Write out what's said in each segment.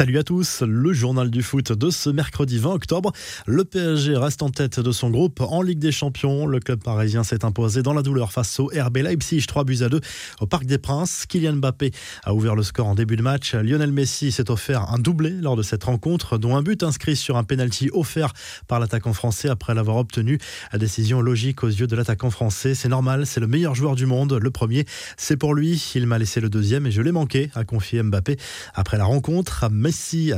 Salut à tous, le journal du foot de ce mercredi 20 octobre. Le PSG reste en tête de son groupe en Ligue des Champions. Le club parisien s'est imposé dans la douleur face au RB Leipzig 3 buts à 2 au Parc des Princes. Kylian Mbappé a ouvert le score en début de match. Lionel Messi s'est offert un doublé lors de cette rencontre, dont un but inscrit sur un penalty offert par l'attaquant français après l'avoir obtenu. La décision logique aux yeux de l'attaquant français. C'est normal, c'est le meilleur joueur du monde. Le premier, c'est pour lui. Il m'a laissé le deuxième et je l'ai manqué, a confié Mbappé après la rencontre.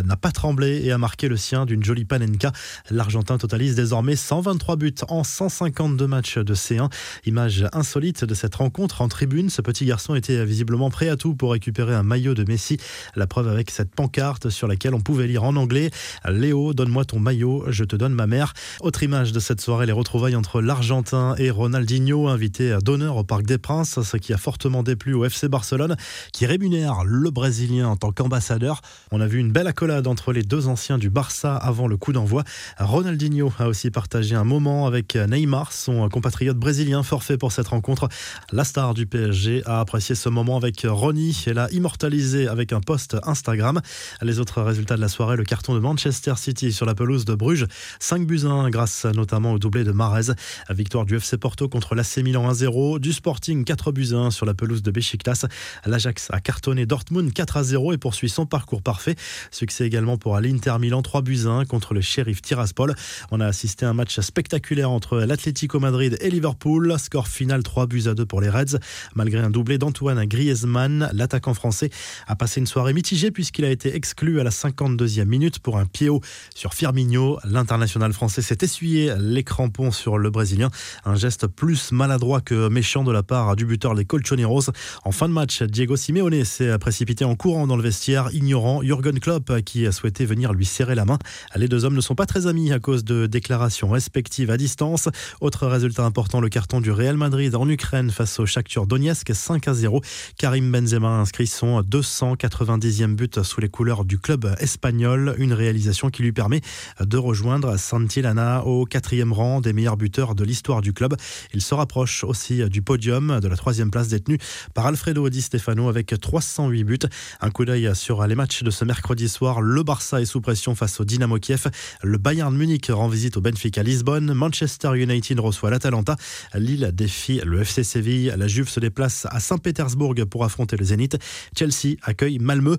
N'a pas tremblé et a marqué le sien d'une jolie panenka. L'Argentin totalise désormais 123 buts en 152 matchs de C1. Image insolite de cette rencontre en tribune. Ce petit garçon était visiblement prêt à tout pour récupérer un maillot de Messi. La preuve avec cette pancarte sur laquelle on pouvait lire en anglais Léo, donne-moi ton maillot, je te donne ma mère. Autre image de cette soirée, les retrouvailles entre l'Argentin et Ronaldinho, invité d'honneur au Parc des Princes, ce qui a fortement déplu au FC Barcelone, qui rémunère le Brésilien en tant qu'ambassadeur. On a vu une belle accolade entre les deux anciens du Barça avant le coup d'envoi. Ronaldinho a aussi partagé un moment avec Neymar, son compatriote brésilien forfait pour cette rencontre. La star du PSG a apprécié ce moment avec Ronnie et l'a immortalisé avec un post Instagram. Les autres résultats de la soirée, le carton de Manchester City sur la pelouse de Bruges, 5 buts 1 grâce notamment au doublé de Marez. Victoire du FC Porto contre l'AC Milan 1-0, du Sporting 4 buts 1 sur la pelouse de Besiktas. L'Ajax a cartonné Dortmund 4 0 et poursuit son parcours parfait. Succès également pour l'Inter Milan, 3 buts 1 contre le shérif Tiraspol. On a assisté à un match spectaculaire entre l'Atlético Madrid et Liverpool. Score final 3 buts à 2 pour les Reds. Malgré un doublé d'Antoine Griezmann, l'attaquant français a passé une soirée mitigée puisqu'il a été exclu à la 52e minute pour un pied haut sur Firmino. L'international français s'est essuyé les crampons sur le Brésilien. Un geste plus maladroit que méchant de la part du buteur les Colchoneros. En fin de match, Diego Simeone s'est précipité en courant dans le vestiaire, ignorant Jürgen Klopp qui a souhaité venir lui serrer la main. Les deux hommes ne sont pas très amis à cause de déclarations respectives à distance. Autre résultat important, le carton du Real Madrid en Ukraine face au Shakhtar Donetsk 5 à 0. Karim Benzema inscrit son 290e but sous les couleurs du club espagnol, une réalisation qui lui permet de rejoindre Santillana au quatrième rang des meilleurs buteurs de l'histoire du club. Il se rapproche aussi du podium de la troisième place détenue par Alfredo Di Stefano avec 308 buts. Un coup d'œil sur les matchs de ce mercredi soir. Le Barça est sous pression face au Dynamo Kiev. Le Bayern Munich rend visite au Benfica Lisbonne. Manchester United reçoit l'Atalanta. Lille défie le FC Séville. La Juve se déplace à Saint-Pétersbourg pour affronter le Zénith. Chelsea accueille Malmö.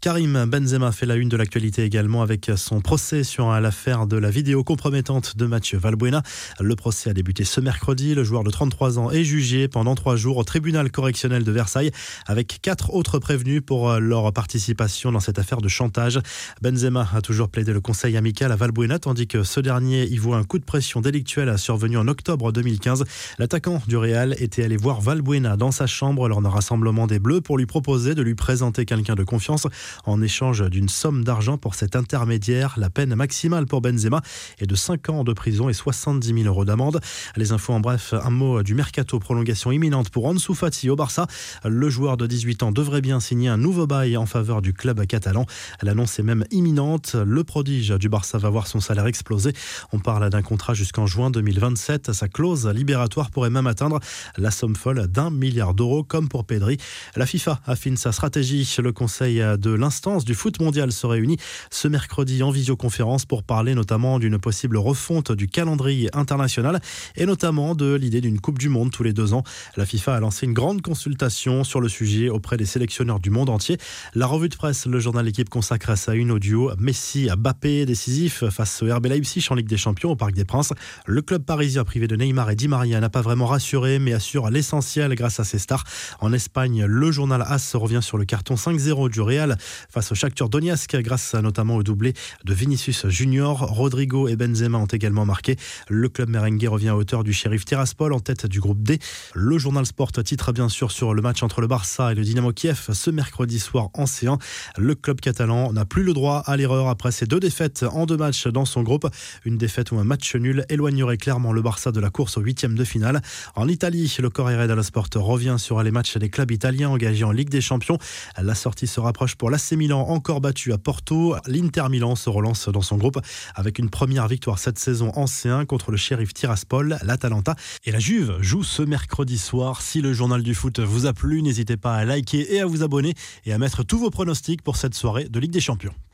Karim Benzema fait la une de l'actualité également avec son procès sur l'affaire de la vidéo compromettante de Mathieu Valbuena. Le procès a débuté ce mercredi. Le joueur de 33 ans est jugé pendant trois jours au tribunal correctionnel de Versailles avec quatre autres prévenus pour leur participation dans cette affaire de chantage. Benzema a toujours plaidé le conseil amical à Valbuena tandis que ce dernier y voit un coup de pression délictuel survenu en octobre 2015. L'attaquant du Real était allé voir Valbuena dans sa chambre lors d'un rassemblement des Bleus pour lui proposer de lui présenter quelqu'un de confiance en échange d'une somme d'argent pour cet intermédiaire. La peine maximale pour Benzema est de 5 ans de prison et 70 000 euros d'amende. Les infos en bref, un mot du mercato prolongation imminente pour Ansu Fati au Barça. Le joueur de 18 ans devrait bien signer un nouveau bail en faveur du club catalan. L'annonce est même imminente. Le prodige du Barça va voir son salaire exploser. On parle d'un contrat jusqu'en juin 2027. Sa clause libératoire pourrait même atteindre la somme folle d'un milliard d'euros, comme pour Pedri. La FIFA affine sa stratégie. Le conseil de l'instance du foot mondial se réunit ce mercredi en visioconférence pour parler notamment d'une possible refonte du calendrier international et notamment de l'idée d'une Coupe du Monde tous les deux ans. La FIFA a lancé une grande consultation sur le sujet auprès des sélectionneurs du monde entier. La revue de presse, le journal L'équipe consacre à sa une audio Messi à Bappé décisif face au RB Leipzig en Ligue des Champions au Parc des Princes. Le club parisien privé de Neymar et Di Maria n'a pas vraiment rassuré mais assure l'essentiel grâce à ses stars. En Espagne, le journal AS revient sur le carton 5-0 du Real face au Shakhtar Donetsk grâce notamment au doublé de Vinicius Junior. Rodrigo et Benzema ont également marqué. Le club merengue revient à hauteur du shérif Tiraspol en tête du groupe D. Le journal Sport titre bien sûr sur le match entre le Barça et le Dynamo Kiev ce mercredi soir en C1. Le club catalan n'a plus le droit à l'erreur après ses deux défaites en deux matchs dans son groupe. Une défaite ou un match nul éloignerait clairement le Barça de la course au huitième de finale. En Italie, le Corriere dello Sport revient sur les matchs des clubs italiens engagés en Ligue des Champions. La sortie se rapproche pour l'AC Milan, encore battu à Porto. L'Inter Milan se relance dans son groupe avec une première victoire cette saison en C1 contre le shérif Tiraspol, l'Atalanta. Et la Juve joue ce mercredi soir. Si le journal du foot vous a plu, n'hésitez pas à liker et à vous abonner et à mettre tous vos pronostics pour cette de Ligue des Champions.